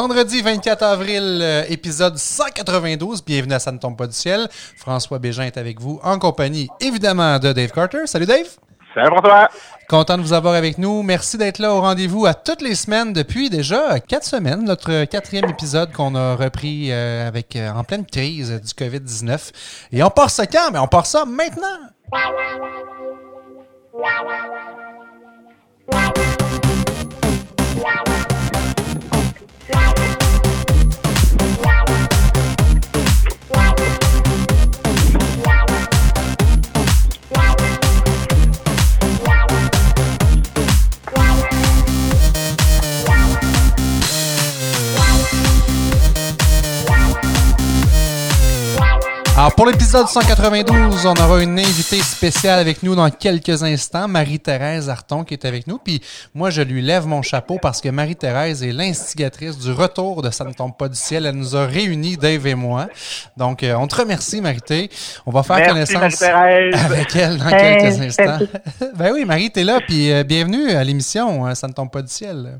vendredi 24 avril, euh, épisode 192. Bienvenue à Ça ne tombe pas du ciel. François Bégin est avec vous en compagnie, évidemment, de Dave Carter. Salut Dave. Salut François. Content de vous avoir avec nous. Merci d'être là au rendez-vous à toutes les semaines depuis déjà quatre semaines. Notre quatrième épisode qu'on a repris euh, avec euh, en pleine crise du COVID-19. Et on part ça quand? Mais on part ça maintenant. Alors, pour l'épisode 192, on aura une invitée spéciale avec nous dans quelques instants, Marie-Thérèse Arton, qui est avec nous. Puis moi, je lui lève mon chapeau parce que Marie-Thérèse est l'instigatrice du retour de Ça ne tombe pas du ciel. Elle nous a réunis, Dave et moi. Donc, euh, on te remercie, Marie-Thé. On va faire connaissance avec elle dans quelques instants. ben oui, Marie, t'es là, puis euh, bienvenue à l'émission hein, Ça ne tombe pas du ciel.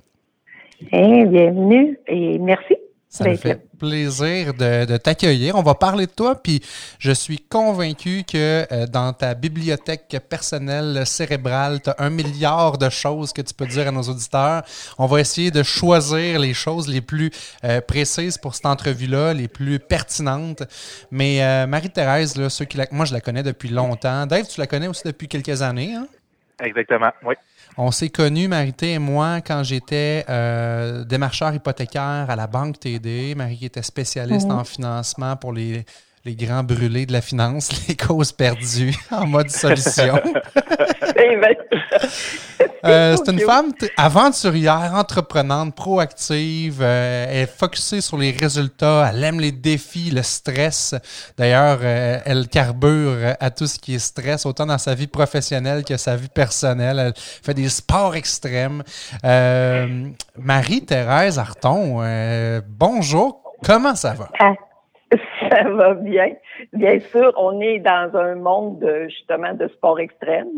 Hey, bienvenue et merci. Ça me fait plaisir de, t'accueillir. On va parler de toi, puis je suis convaincu que euh, dans ta bibliothèque personnelle cérébrale, tu as un milliard de choses que tu peux dire à nos auditeurs. On va essayer de choisir les choses les plus euh, précises pour cette entrevue-là, les plus pertinentes. Mais euh, Marie-Thérèse, moi, je la connais depuis longtemps. Dave, tu la connais aussi depuis quelques années. Hein? Exactement, oui. On s'est connus, Marité et moi, quand j'étais euh, démarcheur hypothécaire à la Banque TD. Marie était spécialiste mhm. en financement pour les, les grands brûlés de la finance, les causes perdues en mode solution. Eh ben, euh, c'est une femme aventurière, entreprenante, proactive. Euh, elle est focusée sur les résultats. Elle aime les défis, le stress. D'ailleurs, euh, elle carbure à tout ce qui est stress, autant dans sa vie professionnelle que sa vie personnelle. Elle fait des sports extrêmes. Marie-Thérèse Arton, bonjour. Comment ça va? Ah, ça va bien. Bien sûr, on est dans un monde justement de sport extrême.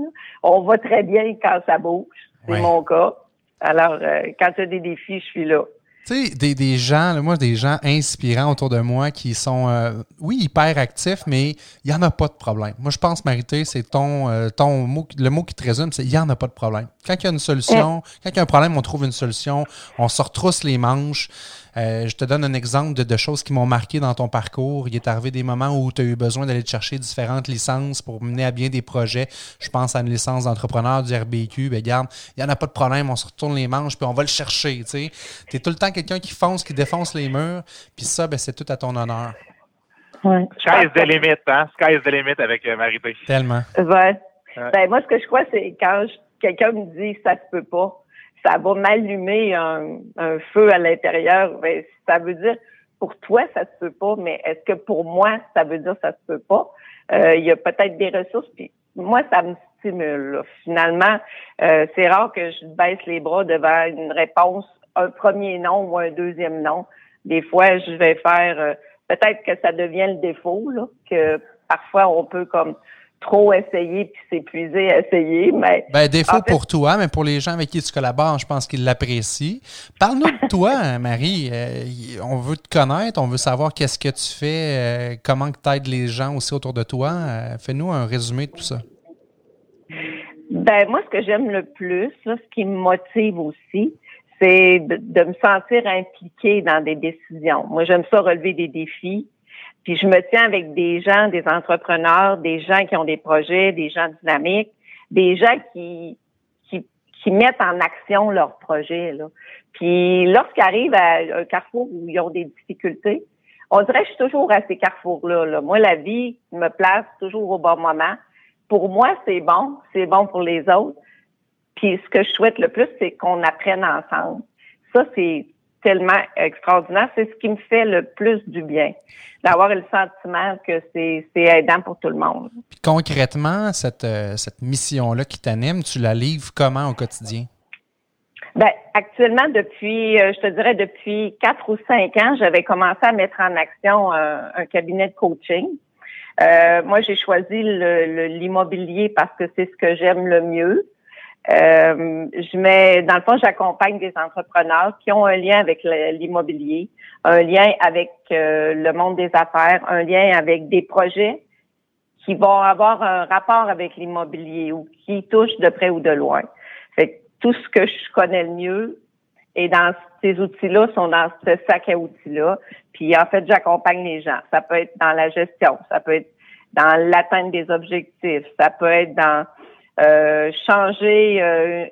On va très bien quand ça bouge. C'est mon cas. Alors, euh, quand tu as des défis, je suis là. Tu sais, des, des, gens, moi, des gens inspirants autour de moi qui sont, euh, oui, hyper actifs, mais il n'y en a pas de problème. Moi, je pense, Marité, c'est ton, euh, ton mot, le mot qui te résume, c'est il n'y en a pas de problème. Quand il y a une solution, quand il y a un problème, on trouve une solution, on se retrousse les manches. Euh, je te donne un exemple de, choses qui m'ont marqué dans ton parcours. Il est arrivé des moments où tu as eu besoin d'aller chercher différentes licences pour mener à bien des projets. Je pense à une licence d'entrepreneur du RBQ. Ben, garde, il n'y en a pas de problème, on se retourne les manches, puis on va le chercher. Tu es tout le temps quelqu'un qui fonce, qui défonce les murs, puis ça, ben, c'est tout à ton honneur. Ouais. Sky's the limit, hein? Sky's the limit avec euh, marie Tellement. Ouais. Ben, moi, ce que je crois, c'est quand quelqu'un me dit ça se peut pas, ça va m'allumer un, feu à l'intérieur. Ben, ça veut dire, pour toi, ça se peut pas, mais est-ce que pour moi, ça veut dire ça se peut pas? Euh, il y a peut-être des ressources, puis moi, ça me stimule. Finalement, euh, c'est rare que je baisse les bras devant une réponse, un premier non ou un deuxième non. Des fois, je vais faire, euh, peut-être que ça devient le défaut, que parfois on peut comme trop essayer puis s'épuiser à essayer. Mais ben, défaut pour toi, mais pour les gens avec qui tu collabores, je pense qu'ils l'apprécient. Parle-nous de toi, Marie. Euh, on veut te connaître, on veut savoir qu'est-ce que tu fais, euh, comment tu aides les gens aussi autour de toi. Euh, fais-nous un résumé de tout ça. Ben moi, ce que j'aime le plus, ce qui me motive aussi, c'est de, me sentir impliquée dans des décisions. Moi, j'aime ça relever des défis. Puis je me tiens avec des gens, des entrepreneurs, des gens qui ont des projets, des gens dynamiques, des gens qui qui, qui mettent en action leurs projets. Là. Puis lorsqu'ils arrivent à un carrefour où ils ont des difficultés, on dirait que je suis toujours à ces carrefours-là. Là. Moi, la vie me place toujours au bon moment. Pour moi, c'est bon, c'est bon pour les autres. Puis ce que je souhaite le plus, c'est qu'on apprenne ensemble. Ça, c'est tellement extraordinaire. C'est ce qui me fait le plus du bien, d'avoir le sentiment que c'est aidant pour tout le monde. Puis concrètement, cette, euh, cette mission-là qui t'anime, tu la livres comment au quotidien? Ben, actuellement, depuis, euh, je te dirais, depuis quatre ou cinq ans, j'avais commencé à mettre en action euh, un cabinet de coaching. moi, j'ai choisi l'immobilier parce que c'est ce que j'aime le mieux. Euh, je mets, dans le fond, j'accompagne des entrepreneurs qui ont un lien avec l'immobilier, un lien avec euh, le monde des affaires, un lien avec des projets qui vont avoir un rapport avec l'immobilier ou qui touchent de près ou de loin. Fait tout ce que je connais le mieux et dans ces outils-là sont dans ce sac à outils-là. Puis en fait, j'accompagne les gens. Ça peut être dans la gestion, ça peut être dans l'atteinte des objectifs, ça peut être dans euh, changer euh,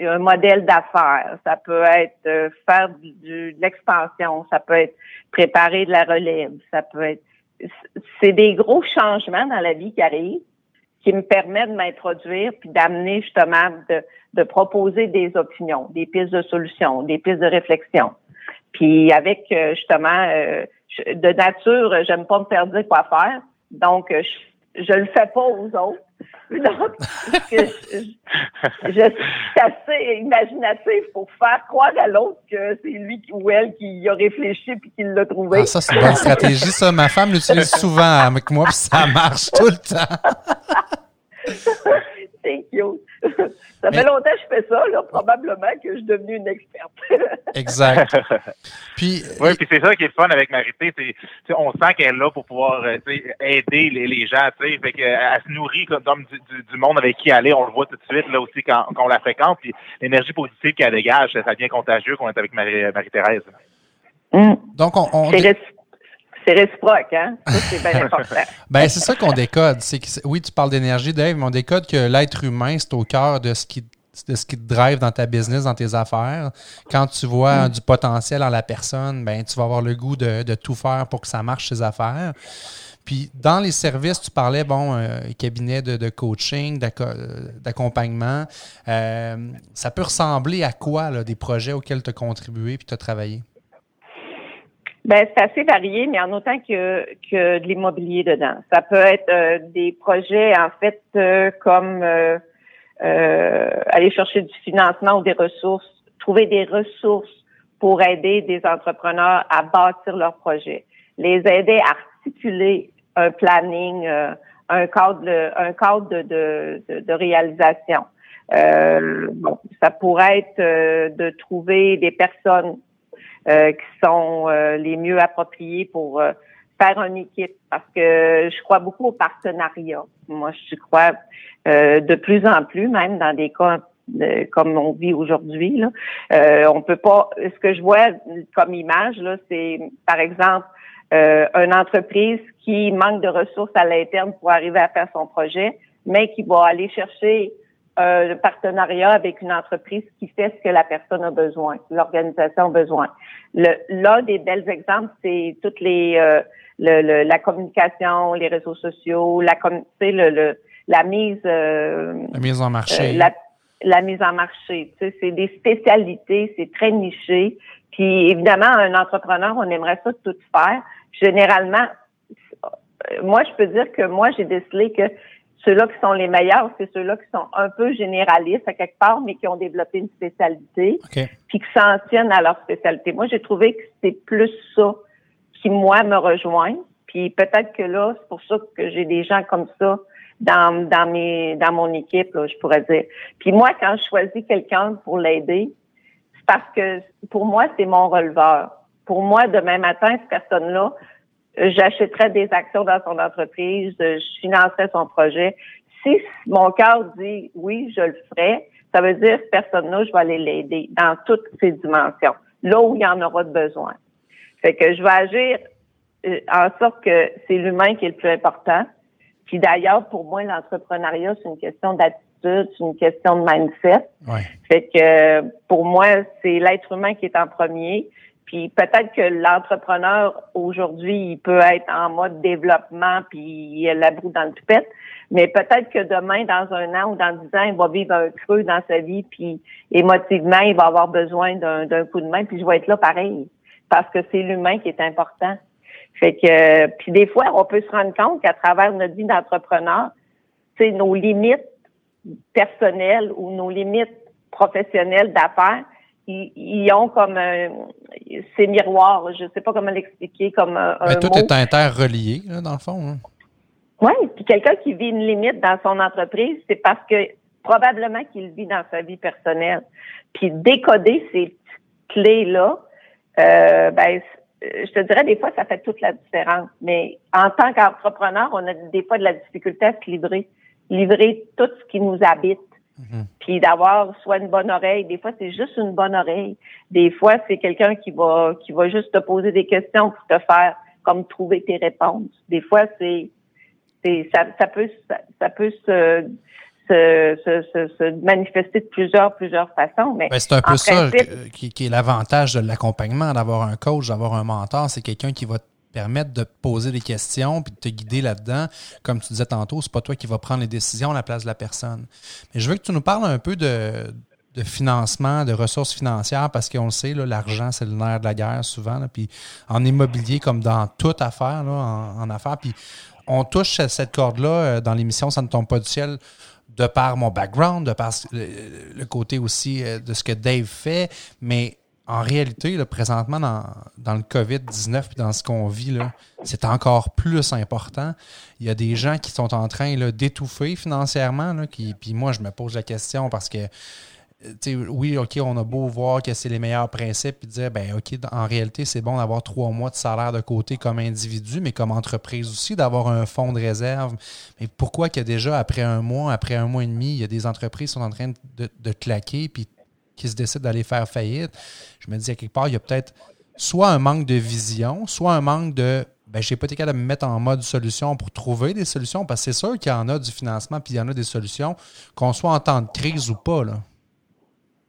un modèle d'affaires, ça peut être euh, faire du, de l'expansion, ça peut être préparer de la relève, ça peut être c'est des gros changements dans la vie qui arrivent qui me permettent de m'introduire puis d'amener justement de, de proposer des opinions, des pistes de solutions, des pistes de réflexion. Puis avec justement de nature, j'aime pas me faire dire quoi faire, donc je, je le fais pas aux autres. Donc, je, je, suis assez imaginatif pour faire croire à l'autre que c'est lui ou elle qui a réfléchi puis qui l'a trouvé. Ah, ça, c'est une bonne stratégie, ça. Ma femme l'utilise souvent avec moi, puis ça marche tout le temps. Thank you. Ça fait longtemps que je fais ça, là, probablement que je suis devenue une experte. exact. Puis, oui, puis c'est ça qui est fun avec Marité. C'est, on sent qu'elle est là pour pouvoir euh, aider les, les gens. Fait que, elle se nourrit comme du, du, monde avec qui elle est. On le voit tout de suite là aussi quand, quand on la fréquente. Puis l'énergie positive qu'elle dégage, ça devient contagieux qu'on est avec Marie-Thérèse. Mm. Donc, on, on c'est réciproque, hein? Ça, c'est bien important. ben, c'est ça qu'on décode. C'est que, oui, tu parles d'énergie, Dave, mais on décode que l'être humain, c'est au cœur de ce qui de ce qui te drive dans ta business, dans tes affaires. Quand tu vois mm. du potentiel en la personne, ben tu vas avoir le goût de, tout faire pour que ça marche tes affaires. Puis dans les services, tu parlais, bon, euh, cabinet de, coaching, d'accompagnement. Euh, ça peut ressembler à quoi là, des projets auxquels tu as contribué puis tu as travaillé? Ben, c'est assez varié, mais en autant que, que de l'immobilier dedans. Ça peut être euh, des projets, en fait, euh, comme euh, aller chercher du financement ou des ressources, trouver des ressources pour aider des entrepreneurs à bâtir leurs projets, les aider à articuler un planning, un cadre, un cadre de, de, de, réalisation. bon, ça pourrait être de trouver des personnes euh, qui sont euh, les mieux appropriés pour euh, faire une équipe parce que je crois beaucoup au partenariat. Moi, je crois de plus en plus, même dans des cas comme on vit aujourd'hui. Là. Euh, on peut pas. Ce que je vois comme image, là, c'est par exemple euh, une entreprise qui manque de ressources à l'interne pour arriver à faire son projet, mais qui va aller chercher un partenariat avec une entreprise qui fait ce que la personne a besoin, l'organisation a besoin. L'un des belles exemples, c'est toutes les euh, le, la communication, les réseaux sociaux, la le, le, la mise euh, la mise en marché. Euh, la, mise en marché. Tu sais, c'est des spécialités, c'est très niché. Puis évidemment, un entrepreneur, on aimerait ça tout faire. Généralement, moi, je peux dire que moi, j'ai décelé que ceux-là qui sont les meilleurs, c'est ceux-là qui sont un peu généralistes à quelque part, mais qui ont développé une spécialité, puis qui s'en tiennent à leur spécialité. Moi, j'ai trouvé que c'est plus ça qui, moi, me rejoint. Puis peut-être que là, c'est pour ça que j'ai des gens comme ça dans, dans, mes, dans mon équipe, là, je pourrais dire. Puis moi, quand je choisis quelqu'un pour l'aider, c'est parce que pour moi, c'est mon releveur. Pour moi, demain matin, cette personne-là, j'achèterais des actions dans son entreprise, je financerais son projet. Si mon cœur dit oui, je le ferai, ça veut dire que personne-là, je vais aller l'aider dans toutes ses dimensions, là où il y en aura de besoin. Fait que je vais agir euh, en sorte que c'est l'humain qui est le plus important. Puis d'ailleurs, pour moi, l'entrepreneuriat, c'est une question d'attitude, c'est une question de mindset. Fait que pour moi, c'est l'être humain qui est en premier. Puis peut-être que l'entrepreneur aujourd'hui, il peut être en mode développement, puis il a la broue dans le toupette, mais peut-être que demain, dans un an ou dans dix ans, il va vivre un creux dans sa vie, puis émotivement, il va avoir besoin d'un coup de main, puis je vais être là pareil, parce que c'est l'humain qui est important. Fait que, puis des fois, on peut se rendre compte qu'à travers notre vie d'entrepreneur, c'est nos limites personnelles ou nos limites professionnelles d'affaires ils, ont comme ces miroirs, je ne sais pas comment l'expliquer, comme un, Mais tout est interrelié, là, dans le fond. Hein. Oui, puis quelqu'un qui vit une limite dans son entreprise, c'est parce que probablement qu'il vit dans sa vie personnelle. Puis décoder ces clés-là, euh, ben, je te dirais, des fois, ça fait toute la différence. Mais en tant qu'entrepreneur, on a des fois de la difficulté à se livrer. Livrer tout ce qui nous habite. Mhm. Puis d'avoir soit une bonne oreille. Des fois, c'est juste une bonne oreille. Des fois, c'est quelqu'un qui va qui va juste te poser des questions pour te faire comme trouver tes réponses. Des fois, c'est c'est ça, ça peut ça peut se se, manifester de plusieurs, plusieurs façons. Mais ben, c'est un peu ça qui, est l'avantage de l'accompagnement, d'avoir un coach, d'avoir un mentor. C'est quelqu'un qui va te permettre de poser des questions puis de te guider là-dedans. Comme tu disais tantôt, c'est pas toi qui vas prendre les décisions à la place de la personne. Mais je veux que tu nous parles un peu de, financement, de ressources financières, parce qu'on le sait, l'argent, c'est le nerf de la guerre souvent. puis en immobilier, comme dans toute affaire, en, en affaires. Puis on touche cette corde-là euh, dans l'émission Ça ne tombe pas du ciel de par mon background, de par le, côté aussi euh, de ce que Dave fait, mais en réalité, présentement, dans, dans le COVID-19 et dans ce qu'on vit, c'est encore plus important. Il y a des gens qui sont en train d'étouffer financièrement. Puis moi, je me pose la question parce que oui, OK, on a beau voir que c'est les meilleurs principes et dire, ben OK, en réalité, c'est bon d'avoir trois mois de salaire de côté comme individu, mais comme entreprise aussi, d'avoir un fonds de réserve. Mais pourquoi que déjà, après un mois, après un mois et demi, il y a des entreprises qui sont en train de, claquer puis qui se décident d'aller faire faillite? Je me dis, à quelque part, il y a peut-être soit un manque de vision, soit un manque de ben, j'ai pas été capable de me mettre en mode solution pour trouver des solutions, parce que c'est sûr qu'il y en a du financement, puis il y en a des solutions, qu'on soit en temps de crise ou pas. Là.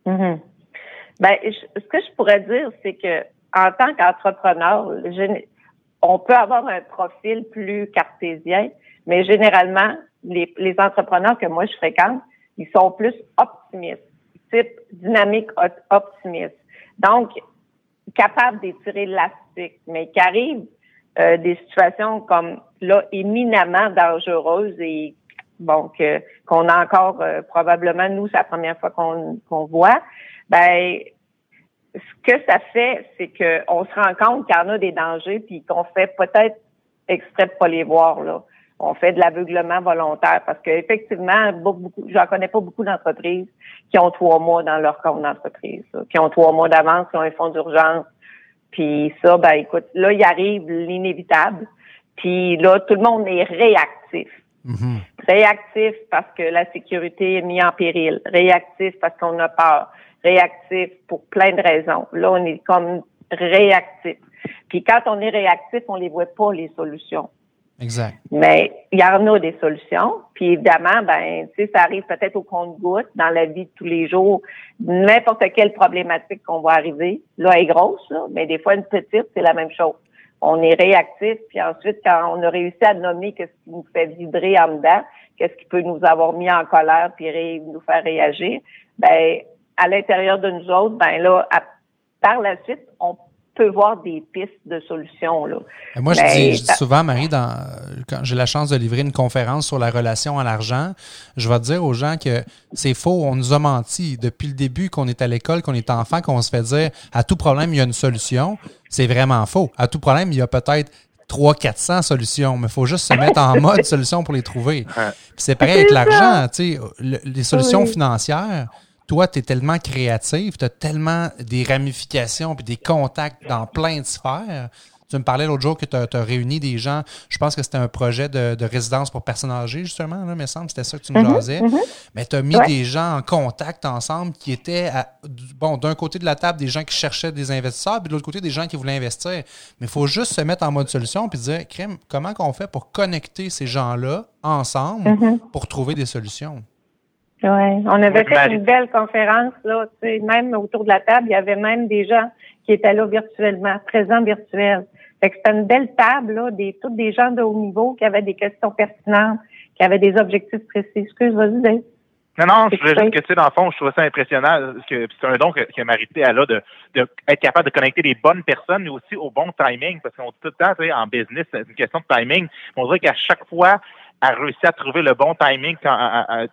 Mhm. Ben, ce que je pourrais dire, c'est que en tant qu'entrepreneur, on peut avoir un profil plus cartésien, mais généralement, les entrepreneurs que moi je fréquente, ils sont plus optimistes, dynamique optimiste. Donc, capables d'étirer l'élastique, mais qui arrivent euh, des situations comme là éminemment dangereuses et bon, qu'on a encore euh, probablement, nous, c'est la première fois qu'on voit, ben ce que ça fait, c'est qu'on se rend compte qu'il y en a des dangers, puis qu'on fait peut-être extrait de pas les voir, là. On fait de l'aveuglement volontaire parce qu'effectivement, beaucoup, j'en connais pas beaucoup d'entreprises qui ont trois mois dans leur compte d'entreprise, qui ont trois mois d'avance, qui ont un fonds d'urgence. Puis ça, ben écoute, là, il arrive l'inévitable. Puis là, tout le monde est réactif. Mm-hmm. Réactif parce que la sécurité est mise en péril. Réactif parce qu'on a peur. Réactif pour plein de raisons. Là, on est comme réactif. Puis quand on est réactif, on les voit pas les solutions. Exact. Mais il y en a des solutions. Puis évidemment, ben, tu sais, ça arrive peut-être au compte-goutte dans la vie de tous les jours. N'importe quelle problématique qu'on va arriver, là, est grosse, là, mais des fois une petite, c'est la même chose on est réactif, puis ensuite, quand on a réussi à nommer qu'est-ce qui nous fait vibrer en dedans, qu'est-ce qui peut nous avoir mis en colère puis nous faire réagir, ben à l'intérieur de nous autres, ben là, par la suite, on peut voir des pistes de solutions. Là. Moi, je, dis, souvent, Marie, dans, quand j'ai la chance de livrer une conférence sur la relation à l'argent, je vais dire aux gens que c'est faux, on nous a menti. Depuis le début qu'on est à l'école, qu'on est enfant, qu'on se fait dire à tout problème, il y a une solution. C'est vraiment faux. À tout problème, il y a peut-être 300, 400 solutions, mais il faut juste se mettre en mode solution pour les trouver. c'est pareil avec l'argent, tu sais, les solutions financières toi, tu es tellement créatif, tu as tellement des ramifications et des contacts dans plein de sphères. Tu me parlais l'autre jour que tu as, réuni des gens, je pense que c'était un projet de, résidence pour personnes âgées, justement, là, me semble, c'était ça que tu nous disais. Mm-hmm, mm-hmm. Mais tu as mis des gens en contact ensemble qui étaient, bon, d'un côté de la table, des gens qui cherchaient des investisseurs, puis de l'autre côté, des gens qui voulaient investir. Mais il faut juste se mettre en mode solution puis dire, crème, comment qu'on fait pour connecter ces gens-là ensemble mm-hmm. pour trouver des solutions? Oui, on avait fait une belle conférence, là, tu sais, même autour de la table, il y avait même des gens qui étaient là virtuellement, présents virtuels. Fait que c'était une belle table, là, des, tous des gens de haut niveau qui avaient des questions pertinentes, qui avaient des objectifs précis. Excuse, vas-y, Dave. Non, non, je voulais juste que, tu sais, dans le fond, je trouvais ça impressionnant. que C'est un don que, que Marité a là de, de être capable de connecter les bonnes personnes, mais aussi au bon timing, parce qu'on dit tout le temps, tu sais, en business, c'est une question de timing. On dirait qu'à chaque fois, a réussi à trouver le bon timing à,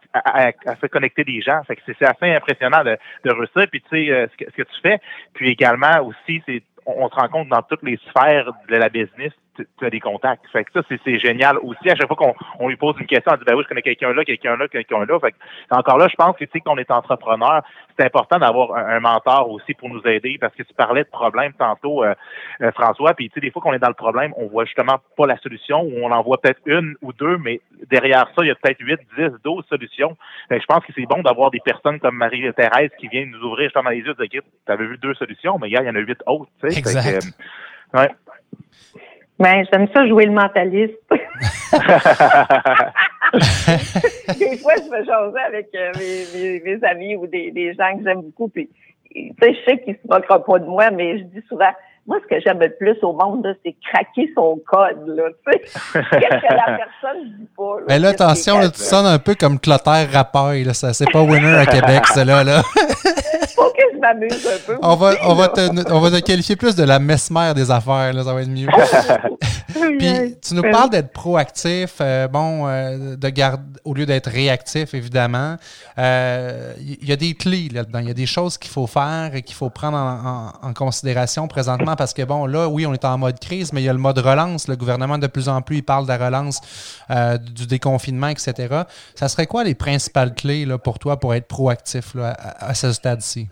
se connecter des gens. Fait que c'est assez impressionnant de, de réussir. Puis tu sais euh, ce, que, ce que tu fais. Puis également aussi, c'est on, se rend compte dans toutes les sphères de la business, tu as des contacts. Fait que ça, c'est génial aussi. À chaque fois qu'on on lui pose une question, on dit ben oui, je connais quelqu'un là, quelqu'un là, quelqu'un là. Fait que, encore là, je pense que tu sais qu'on est entrepreneur, c'est important d'avoir un, mentor aussi pour nous aider parce que tu parlais de problèmes tantôt, euh, euh, François, puis tu sais, des fois qu'on est dans le problème, on voit justement pas la solution ou on en voit peut-être une ou deux, mais derrière ça, il y a peut-être 8, 10, 12 solutions. Fait que je pense que c'est bon d'avoir des personnes comme Marie-Thérèse qui viennent nous ouvrir justement les yeux et dire, tu avais vu deux solutions, mais il y en a huit autres. Tu sais. Exact. Que, ouais. Ben, j'aime ça jouer le mentaliste. des fois, je me jaser avec euh, mes, amis ou des, des gens que j'aime beaucoup. Puis, tu sais, je sais qu'ils se moqueront pas de moi, mais je dis souvent, moi, ce que j'aime le plus au monde, c'est craquer son code. Là, Qu'est-ce que la personne dit pas? Mais là, attention, là, tu sonnes un peu comme Clotaire Rapaille. Là, ça, c'est pas winner à Québec, cela. Là. Faut que je m'amuse un peu. On va, on, va te, on va te qualifier plus de la mesmère des affaires. Là, ça va être mieux. Puis, tu nous parles d'être proactif, euh, bon, euh, de garder, au lieu d'être réactif, évidemment. Il euh, y, a des clés là-dedans. Il y a des choses qu'il faut faire et qu'il faut prendre en, en considération présentement parce que, bon, là, oui, on est en mode crise, mais il y a le mode relance. Le gouvernement, de plus en plus, il parle de la relance, euh, du déconfinement, etc. Ça serait quoi les principales clés pour toi pour être proactif à, ce stade-ci?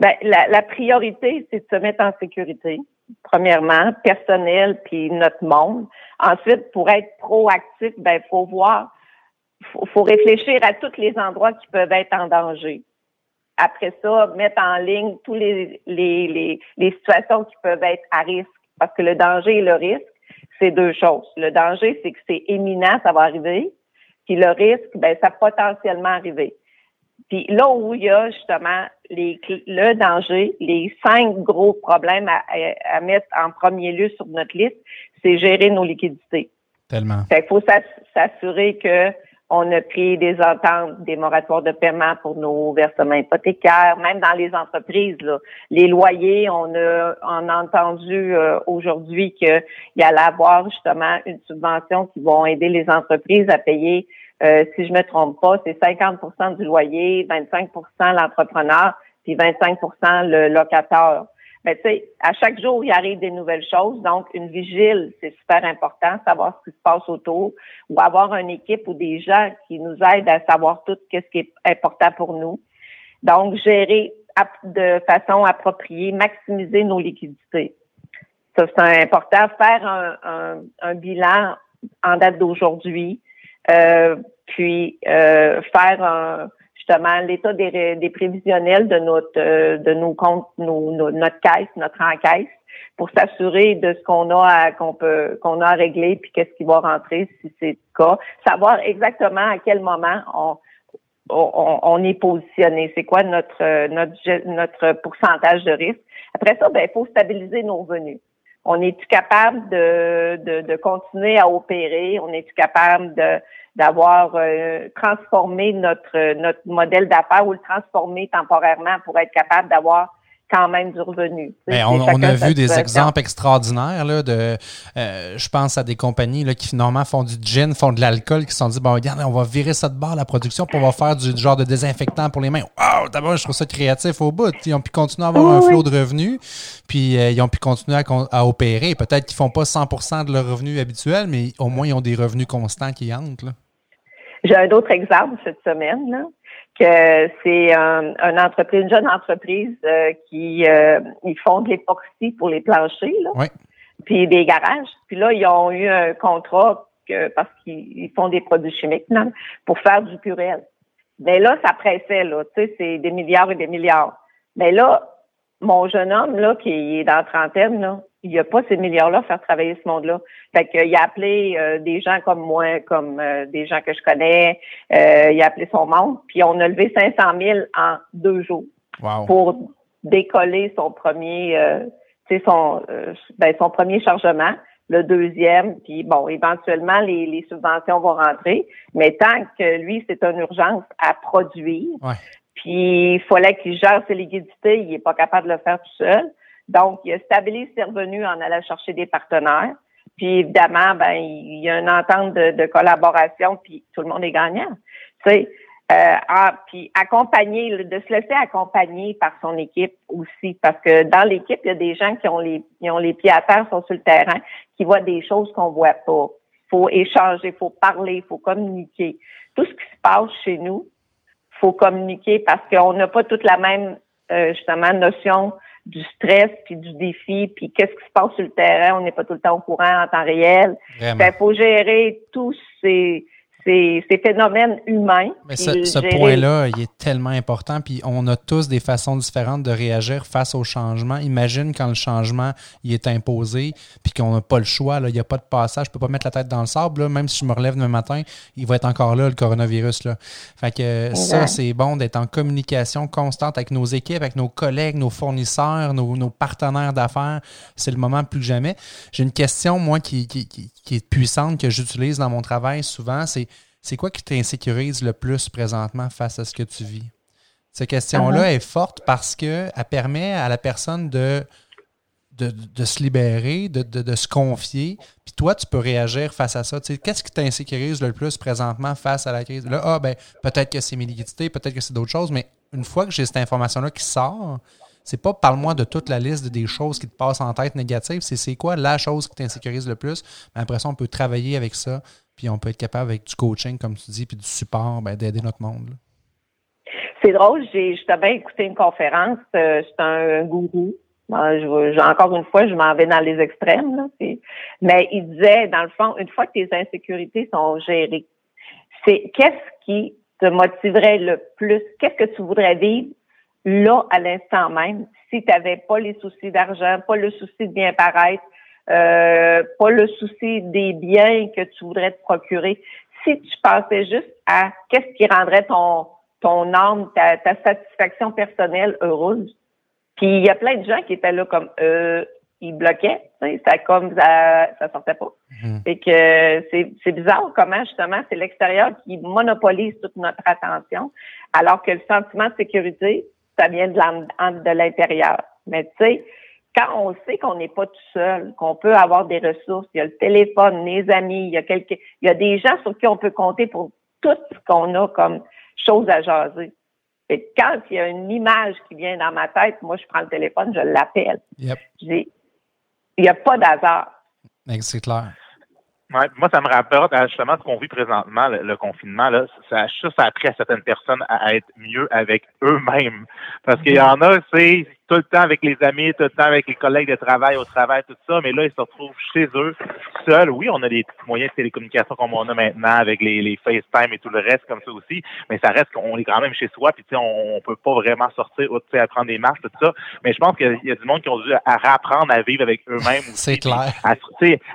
Bien, la, priorité, c'est de se mettre en sécurité, premièrement, personnel, puis notre monde. Ensuite, pour être proactif, ben, il faut voir, faut, faut réfléchir à tous les endroits qui peuvent être en danger après ça, mettre en ligne tous les, les, les, les, situations qui peuvent être à risque. Parce que le danger et le risque, c'est deux choses. Le danger, c'est que c'est éminent, ça va arriver. Puis le risque, ben, ça peut potentiellement arriver. Puis là où il y a justement les, le danger, les cinq gros problèmes à, à, mettre en premier lieu sur notre liste, c'est gérer nos liquidités. Tellement. Fait il faut s'assurer que on a pris des ententes, des moratoires de paiement pour nos versements hypothécaires, même dans les entreprises. Les loyers, on a, entendu euh, aujourd'hui qu'il y allait avoir justement une subvention qui va aider les entreprises à payer, euh, si je me trompe pas, c'est 50% du loyer, 25% l'entrepreneur, puis 25% le locataire. Mais tu sais, à chaque jour, il arrive des nouvelles choses. Donc, une vigile, c'est super important, savoir ce qui se passe autour, ou avoir une équipe ou des gens qui nous aident à savoir tout ce qui est important pour nous. Donc, gérer de façon appropriée, maximiser nos liquidités. Ça, c'est important. Faire un, un, bilan en date d'aujourd'hui, euh, puis euh, faire un, justement l'état des, prévisionnels de notre euh, de nos comptes, notre caisse, notre encaisse, pour s'assurer de ce qu'on a qu'on peut qu'on a à régler puis qu'est-ce qui va rentrer si c'est le cas. Savoir exactement à quel moment on on, est positionné, c'est quoi notre notre notre pourcentage de risque? Après ça, ben il faut stabiliser nos revenus. On est-tu capable de, de, de continuer à opérer? On est-tu capable de d'avoir euh, transformé notre notre modèle d'affaires ou le transformer temporairement pour être capable d'avoir quand même du revenu. Ben, on, a vu des exemples extraordinaires là, de euh, je pense à des compagnies là, qui finalement font du gin, font de l'alcool, qui se sont dit bon regarde, on va virer ça de bord la production, pour on va faire du, genre de désinfectant pour les mains. Wow, d'abord je trouve ça créatif au bout. Ils ont pu continuer à avoir un flot de revenus, puis euh, ils ont pu continuer à, à opérer. Peut-être qu'ils font pas 100% de leurs revenus habituels, mais au moins ils ont des revenus constants qui entrent. Là. J'ai un autre exemple cette semaine, là, que c'est un, une entreprise, une jeune entreprise euh, qui euh, ils font de l'époxy pour les planchers, là, puis des garages. Puis là, ils ont eu un contrat que, parce qu'ils font des produits chimiques là, pour faire du purel. Mais là, ça pressait, là, tu sais, c'est des milliards et des milliards. Mais là, mon jeune homme, là, qui est dans la trentaine, là, il n'y a pas ces milliards-là à faire travailler ce monde-là. Fait qu'il a appelé euh, des gens comme moi, comme euh, des gens que je connais, euh, il a appelé son monde, puis on a levé 500 000 en deux jours pour décoller son premier, son, ben, son premier chargement, le deuxième, puis bon, éventuellement les, les subventions vont rentrer, mais tant que lui c'est une urgence à produire, puis il fallait qu'il gère ses liquidités, il n'est pas capable de le faire tout seul. Donc, il stabilise ses revenus en allant chercher des partenaires. Puis évidemment, ben il y a une entente de, collaboration, puis tout le monde est gagnant. Tu sais, Euh, ah, puis accompagner, de se laisser accompagner par son équipe aussi, parce que dans l'équipe, il y a des gens qui ont les, qui ont les pieds à terre, sont sur le terrain, qui voient des choses qu'on voit pas. Faut échanger, faut parler, faut communiquer. Tout ce qui se passe chez nous, faut communiquer parce qu'on n'a pas toute la même euh, justement notion du stress puis du défi puis qu'est-ce qui se passe sur le terrain on n'est pas tout le temps au courant en temps réel. Il faut gérer tous ces ces, phénomènes humains. Mais ce, point-là, il est tellement important. Puis on a tous des façons différentes de réagir face au changement. Imagine quand le changement il est imposé, puis qu'on n'a pas le choix. Là, il n'y a pas de passage. Je ne peux pas mettre la tête dans le sable. Là. Même si je me relève demain matin, il va être encore là, le coronavirus. Là. Fait que ça, c'est bon d'être en communication constante avec nos équipes, avec nos collègues, nos fournisseurs, nos, partenaires d'affaires. C'est le moment plus que jamais. J'ai une question, moi, qui, qui, qui est puissante, que j'utilise dans mon travail souvent. C'est c'est quoi qui t'insécurise le plus présentement face à ce que tu vis? Cette question-là uh-huh. est forte parce qu'elle permet à la personne de, de, se libérer, de, se confier. Puis toi, tu peux réagir face à ça. Qu'est-ce qui t'insécurise le plus présentement face à la crise? Là, ah, ben, peut-être que c'est mes liquidités, peut-être que c'est d'autres choses, mais une fois que j'ai cette information-là qui sort, c'est pas parle-moi de toute la liste des choses qui te passent en tête négatives, c'est c'est quoi la chose qui t'insécurise le plus? Mais après ça, on peut travailler avec ça puis on peut être capable avec du coaching, comme tu dis, puis du support, ben, d'aider notre monde. C'est drôle, j'ai justement écouté une conférence, euh, c'est un, gourou. encore une fois, je m'en vais dans les extrêmes, là, mais il disait, dans le fond, une fois que tes insécurités sont gérées, c'est qu'est-ce qui te motiverait le plus? Qu'est-ce que tu voudrais vivre là, à l'instant même, si tu n'avais pas les soucis d'argent, pas le souci de bien paraître, euh, pas le souci des biens que tu voudrais te procurer. Si tu pensais juste à qu'est-ce qui rendrait ton ton âme, ta, satisfaction personnelle heureuse. Puis il y a plein de gens qui étaient là comme euh, ils bloquaient, ça comme ça, ça sortait pas. Mhm. Et que c'est, c'est bizarre comment justement c'est l'extérieur qui monopolise toute notre attention, alors que le sentiment de sécurité, ça vient de, de l'intérieur. Mais tu sais, quand on sait qu'on n'est pas tout seul, qu'on peut avoir des ressources, il y a le téléphone, les amis, il y a quelques, il y a des gens sur qui on peut compter pour tout ce qu'on a comme chose à jaser. Et quand il y a une image qui vient dans ma tête, moi, je prends le téléphone, je l'appelle. Yep. il n'y a pas d'hasard. C'est clair. moi, ça me rapporte justement ce qu'on vit présentement, le, confinement. Là, ça, ça, a appris à certaines personnes à être mieux avec eux-mêmes. Parce qu'il y en a, c'est tout le temps avec les amis, tout le temps avec les collègues de travail au travail, tout ça, mais là, ils se retrouvent chez eux, seuls. Oui, on a des moyens de télécommunication comme on a maintenant avec les, les FaceTime et tout le reste comme ça aussi, mais ça reste qu'on est quand même chez soi, puis on, on peut pas vraiment sortir, à prendre des marches, tout ça. Mais je pense qu'il y a du monde qui ont dû à réapprendre à vivre avec eux-mêmes C'est clair. À,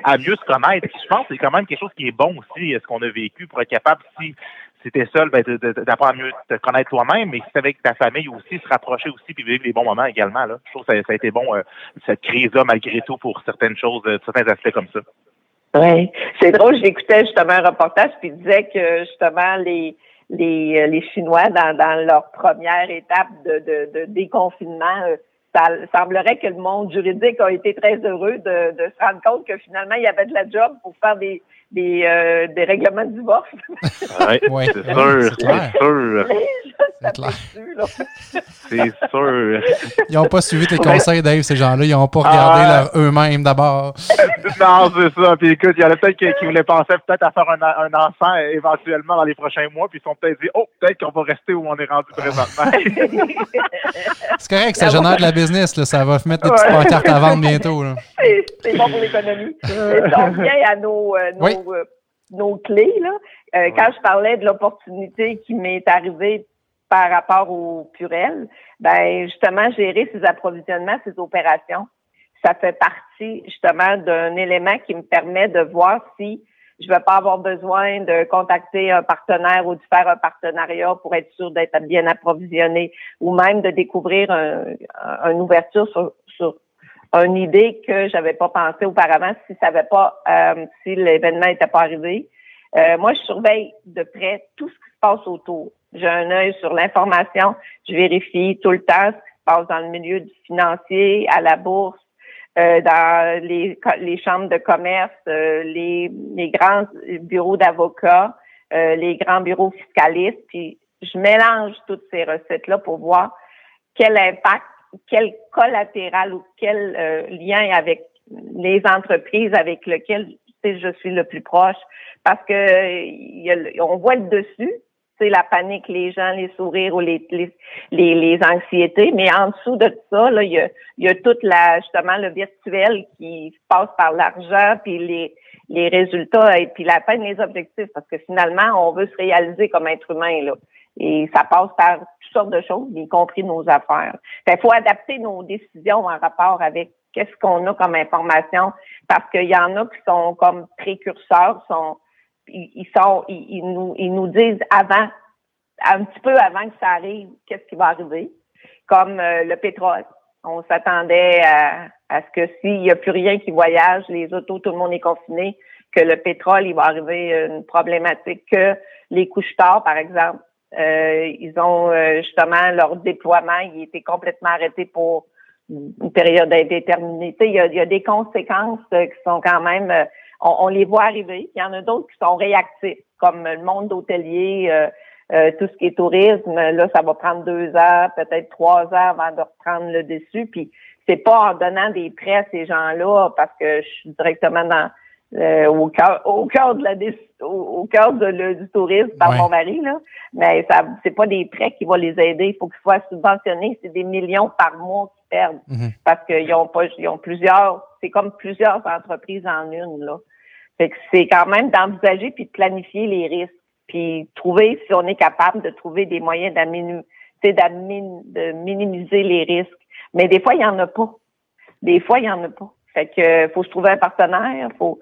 à mieux se connaître. je pense que c'est quand même quelque chose qui est bon aussi, ce qu'on a vécu pour être capable, si si seul, ben, d'apprendre à mieux te connaître toi-même, mais si avec ta famille aussi, se rapprocher aussi puis vivre les bons moments également. Là. Je trouve que ça, a été bon, euh, cette crise-là, malgré tout, pour certaines choses, euh, certains aspects comme ça. Oui, c'est drôle, j'écoutais justement un reportage puis il disait que justement les les, euh, les Chinois dans, dans leur première étape de, de, de déconfinement, ça semblerait que le monde juridique a été très heureux de, de se rendre compte que finalement il y avait de la job pour faire des des, euh, des règlements de divorce. oui, c'est sûr, c'est sûr. C'est sûr. Ils n'ont pas suivi tes conseils, Dave, ces gens-là. Ils n'ont pas regardé ah. eux-mêmes d'abord. non, c'est ça. Puis écoute, il y en a peut-être qui, voulaient penser peut-être à faire un, un, enfant éventuellement dans les prochains mois, puis ils sont peut-être dit, oh, peut-être qu'on va rester où on est rendu présentement. c'est correct, ça génère de la business. Là. Ça va mettre des petites pancartes à vendre bientôt. C'est bon pour l'économie. Donc, bien à nos, euh, nos, euh, nos clés. Là. Euh, quand je parlais de l'opportunité qui m'est arrivée par rapport au Purel, ben justement, gérer ces approvisionnements, ces opérations, ça fait partie justement d'un élément qui me permet de voir si je vais pas avoir besoin de contacter un partenaire ou de faire un partenariat pour être sûr d'être bien approvisionné ou même de découvrir une ouverture sur, sur une idée que j'avais pas pensé auparavant si ça avait pas euh, si l'événement n'était pas arrivé. Euh, moi, je surveille de près tout ce qui se passe autour. J'ai un œil sur l'information. Je vérifie tout le temps ce qui se passe dans le milieu du financier, à la bourse, euh, dans les, les chambres de commerce, euh, les, les grands bureaux d'avocats, euh, les grands bureaux fiscalistes. Puis je mélange toutes ces recettes-là pour voir quel impact, quel collatéral ou quel euh, lien avec les entreprises avec lesquelles je suis le plus proche. Parce que on voit le dessus, c'est la panique, les gens, les sourires ou les, les, les, anxiétés. Mais en dessous de ça, là, il y a, y a toute la, justement, le virtuel qui passe par l'argent, puis les, les résultats et puis la peine les objectifs. Parce que finalement, on veut se réaliser comme être humain, là. Et ça passe par toutes sortes de choses, y compris nos affaires. Il faut adapter nos décisions en rapport avec qu'est-ce qu'on a comme information, parce qu'il y en a qui sont comme précurseurs, sont ils, sont, ils, nous, ils nous disent avant, un petit peu avant que ça arrive, qu'est-ce qui va arriver, comme euh, le pétrole. On s'attendait à, à, ce que s'il n'y a plus rien qui voyage, les autos, tout le monde est confiné, que le pétrole, il va arriver une problématique, que les couches tard, par exemple, euh, ils ont euh, justement leur déploiement, il était complètement arrêté pour une période indéterminée. Il y, a, il y a des conséquences qui sont quand même on, les voit arriver. Il y en a d'autres qui sont réactifs, comme le monde hôtelier, euh, euh, tout ce qui est tourisme. Là, ça va prendre deux heures, peut-être trois heures avant de reprendre le dessus. Puis c'est pas en donnant des prêts à ces gens-là parce que je suis directement dans euh, au cœur au cœur de la au, cœur de, du tourisme par mon mari là. Mais ça c'est pas des prêts qui vont les aider. Il faut qu'ils soient subventionnés. C'est des millions par mois qu'ils perdent. Mhm. parce qu'ils ont pas ils ont plusieurs c'est comme plusieurs entreprises en une là. Fait que c'est quand même d'envisager puis de planifier les risques. Puis trouver si on est capable de trouver des moyens de minimiser les risques. Mais des fois il y en a pas. Des fois il y en a pas fait que faut se trouver un partenaire, faut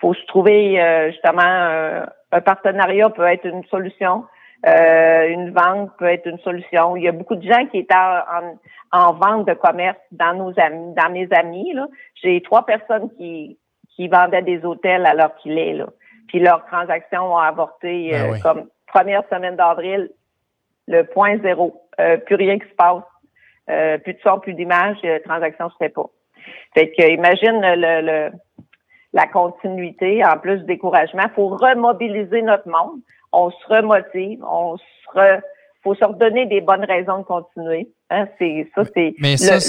faut se trouver euh, justement euh, un partenariat peut être une solution, euh, une vente peut être une solution. Il y a beaucoup de gens qui étaient en, en, vente de commerce dans nos amis, dans mes amis. J'ai trois personnes qui qui vendaient des hôtels alors qu'il est là. Puis leurs transactions ont avorté ben comme première semaine d'avril, le point zéro, plus rien qui se passe, plus de son, plus d'image, transaction se fait pas. Fait que imagine le, la continuité, en plus du découragement. Il faut remobiliser notre monde. On se remotive, on se re, faut se redonner des bonnes raisons de continuer. Hein, c'est ça, c'est. Mais ça,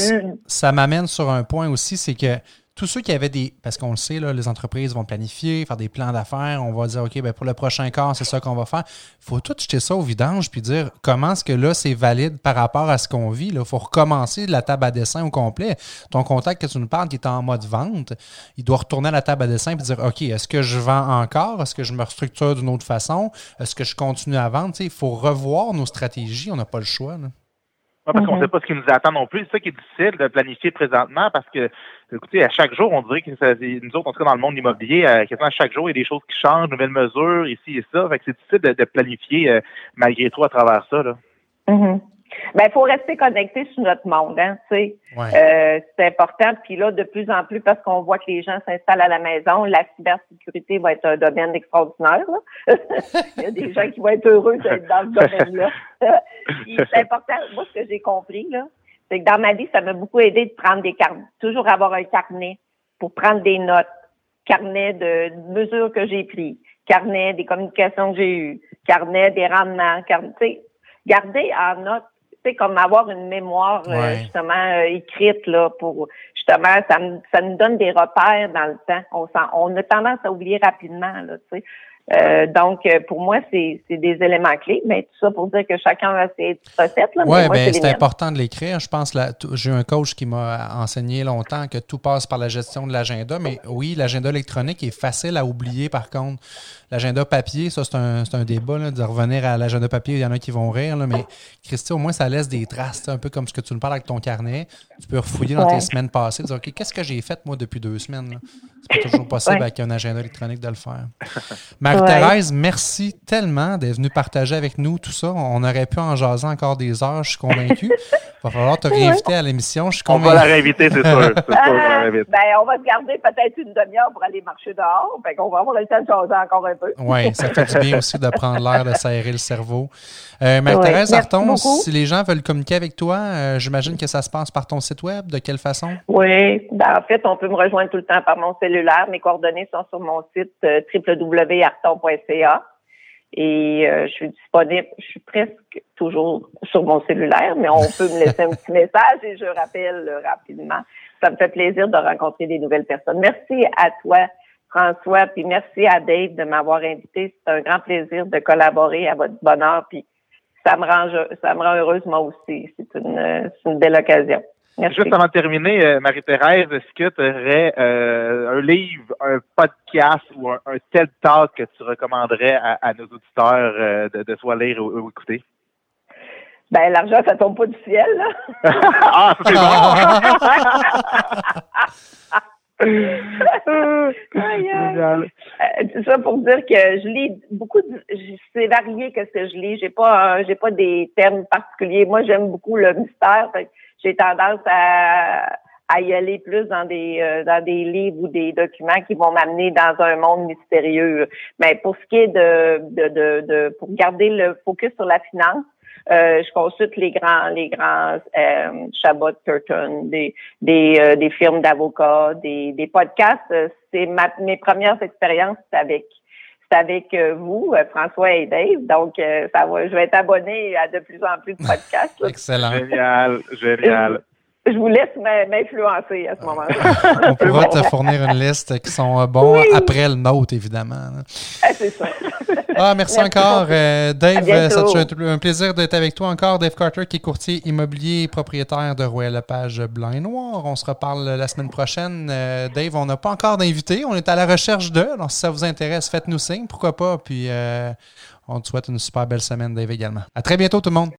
ça m'amène sur un point aussi, c'est que tous ceux qui avaient des. Parce qu'on le sait, les entreprises vont planifier, faire des plans d'affaires. On va dire, OK, ben pour le prochain quart, c'est ça qu'on va faire. Il faut tout jeter ça au vidange puis dire comment est-ce que là, c'est valide par rapport à ce qu'on vit. Il faut recommencer la table à dessin au complet. Ton contact que tu nous parles qui est en mode vente, il doit retourner à la table à dessin et dire OK, est-ce que je vends encore? Est-ce que je me restructure d'une autre façon? Est-ce que je continue à vendre? il faut revoir nos stratégies. On n'a pas le choix. Parce qu'on ne mhm. sait pas ce qui nous attend non plus. C'est ça qui est difficile de planifier présentement parce que, écoutez, à chaque jour, on dirait que ça, nous autres, en tout cas dans le monde immobilier, à, quasiment à chaque jour, il y a des choses qui changent, nouvelles mesures, ici et ça. Fait que c'est difficile de, planifier euh, malgré tout à travers ça. Là. Mhm. Ben, il faut rester connecté sur notre monde, hein, tu sais. Euh, c'est important. Puis là, de plus en plus, parce qu'on voit que les gens s'installent à la maison, la cybersécurité va être un domaine extraordinaire. Il y a des gens qui vont être heureux d'être dans ce domaine-là. c'est important. Moi, ce que j'ai compris, là, c'est que dans ma vie, ça m'a beaucoup aidé de prendre des carnets, toujours avoir un carnet pour prendre des notes, carnet de mesures que j'ai prises, carnet des communications que j'ai eues, carnet des rendements, carnet, garder en note c'est comme avoir une mémoire euh, justement euh, écrite là pour justement ça, ça nous donne des repères dans le temps. On, on a tendance à oublier rapidement là, tu sais. Euh, donc, euh, pour moi, c'est des éléments clés, mais tout ça pour dire que chacun a ses recettes. Oui, ben, c'est important de l'écrire. Je pense, j'ai un coach qui m'a enseigné longtemps que tout passe par la gestion de l'agenda, mais oui, l'agenda électronique est facile à oublier par contre. L'agenda papier, ça, c'est un, un, débat de revenir à l'agenda papier. Il y en a qui vont rire, là, mais Christy, au moins, ça laisse des traces, un peu comme ce que tu nous parles avec ton carnet. Tu peux refouiller dans tes semaines passées, dire, OK, qu'est-ce que j'ai fait, moi, depuis deux semaines? C'est pas toujours possible avec un agenda électronique de le faire. Marie-Thérèse, merci tellement d'être venue partager avec nous tout ça. On aurait pu en jaser encore des heures, je suis convaincu. Il va falloir te réinviter à l'émission, je suis convaincu. On va la réinviter, c'est sûr. Ah, ben, on va se garder peut-être une demi-heure pour aller marcher dehors. Fait qu'on va avoir le temps de jaser encore un peu. Oui, ça fait du bien aussi de prendre l'air, de s'aérer le cerveau. Euh, Marie-Thérèse Arton, si les gens veulent communiquer avec toi, euh, j'imagine que ça se passe par ton site web. De quelle façon? Oui, ben, en fait, on peut me rejoindre tout le temps par mon cellulaire. Mes coordonnées sont sur mon site euh, www.arton.ca. Et euh, je suis disponible, je suis presque toujours sur mon cellulaire, mais on peut me laisser un petit message et je rappelle rapidement. Ça me fait plaisir de rencontrer des nouvelles personnes. Merci à toi, François, puis merci à Dave de m'avoir invité. C'est un grand plaisir de collaborer à votre bonheur, puis ça me rend, ça me rend heureuse moi aussi. C'est une, une belle occasion. Juste avant de terminer, euh, Marie-Thérèse, est-ce que tu aurais euh, un livre, un podcast ou un, tel talk que tu recommanderais à, nos auditeurs euh, de, de, soit lire ou, écouter? Ben, l'argent, ça tombe pas du ciel, là. ah, c'est bon! ça pour dire que je lis beaucoup c'est varié que ce que je lis. J'ai pas j'ai pas des thèmes particuliers. Moi j'aime beaucoup le mystère. J'ai tendance à, à y aller plus dans des euh, dans des livres ou des documents qui vont m'amener dans un monde mystérieux. Mais pour ce qui est de, de, de, de pour garder le focus sur la finance, euh, je consulte les grands les grands euh, Chabot Turton, des des, euh, des firmes d'avocats, des, des podcasts. C'est ma, mes premières expériences avec avec vous, François et Dave. Donc, ça va, je vais être abonné à de plus en plus de podcasts. Excellent. Génial, génial je vous laisse m'influencer à ce moment-là. On pourra te fournir une liste qui sont euh, bons après le nôtre, évidemment. Ah, c'est ça. Ah, merci, encore. Euh, Dave, ça un plaisir d'être avec toi encore. Dave Carter, qui est courtier immobilier propriétaire de Royal Lepage Blanc et Noir. On se reparle la semaine prochaine. Euh, Dave, on n'a pas encore d'invité. On est à la recherche d'eux. Alors, si ça vous intéresse, faites-nous signe. Pourquoi pas? Puis, on te souhaite une super belle semaine, Dave, également. À très bientôt, tout le monde.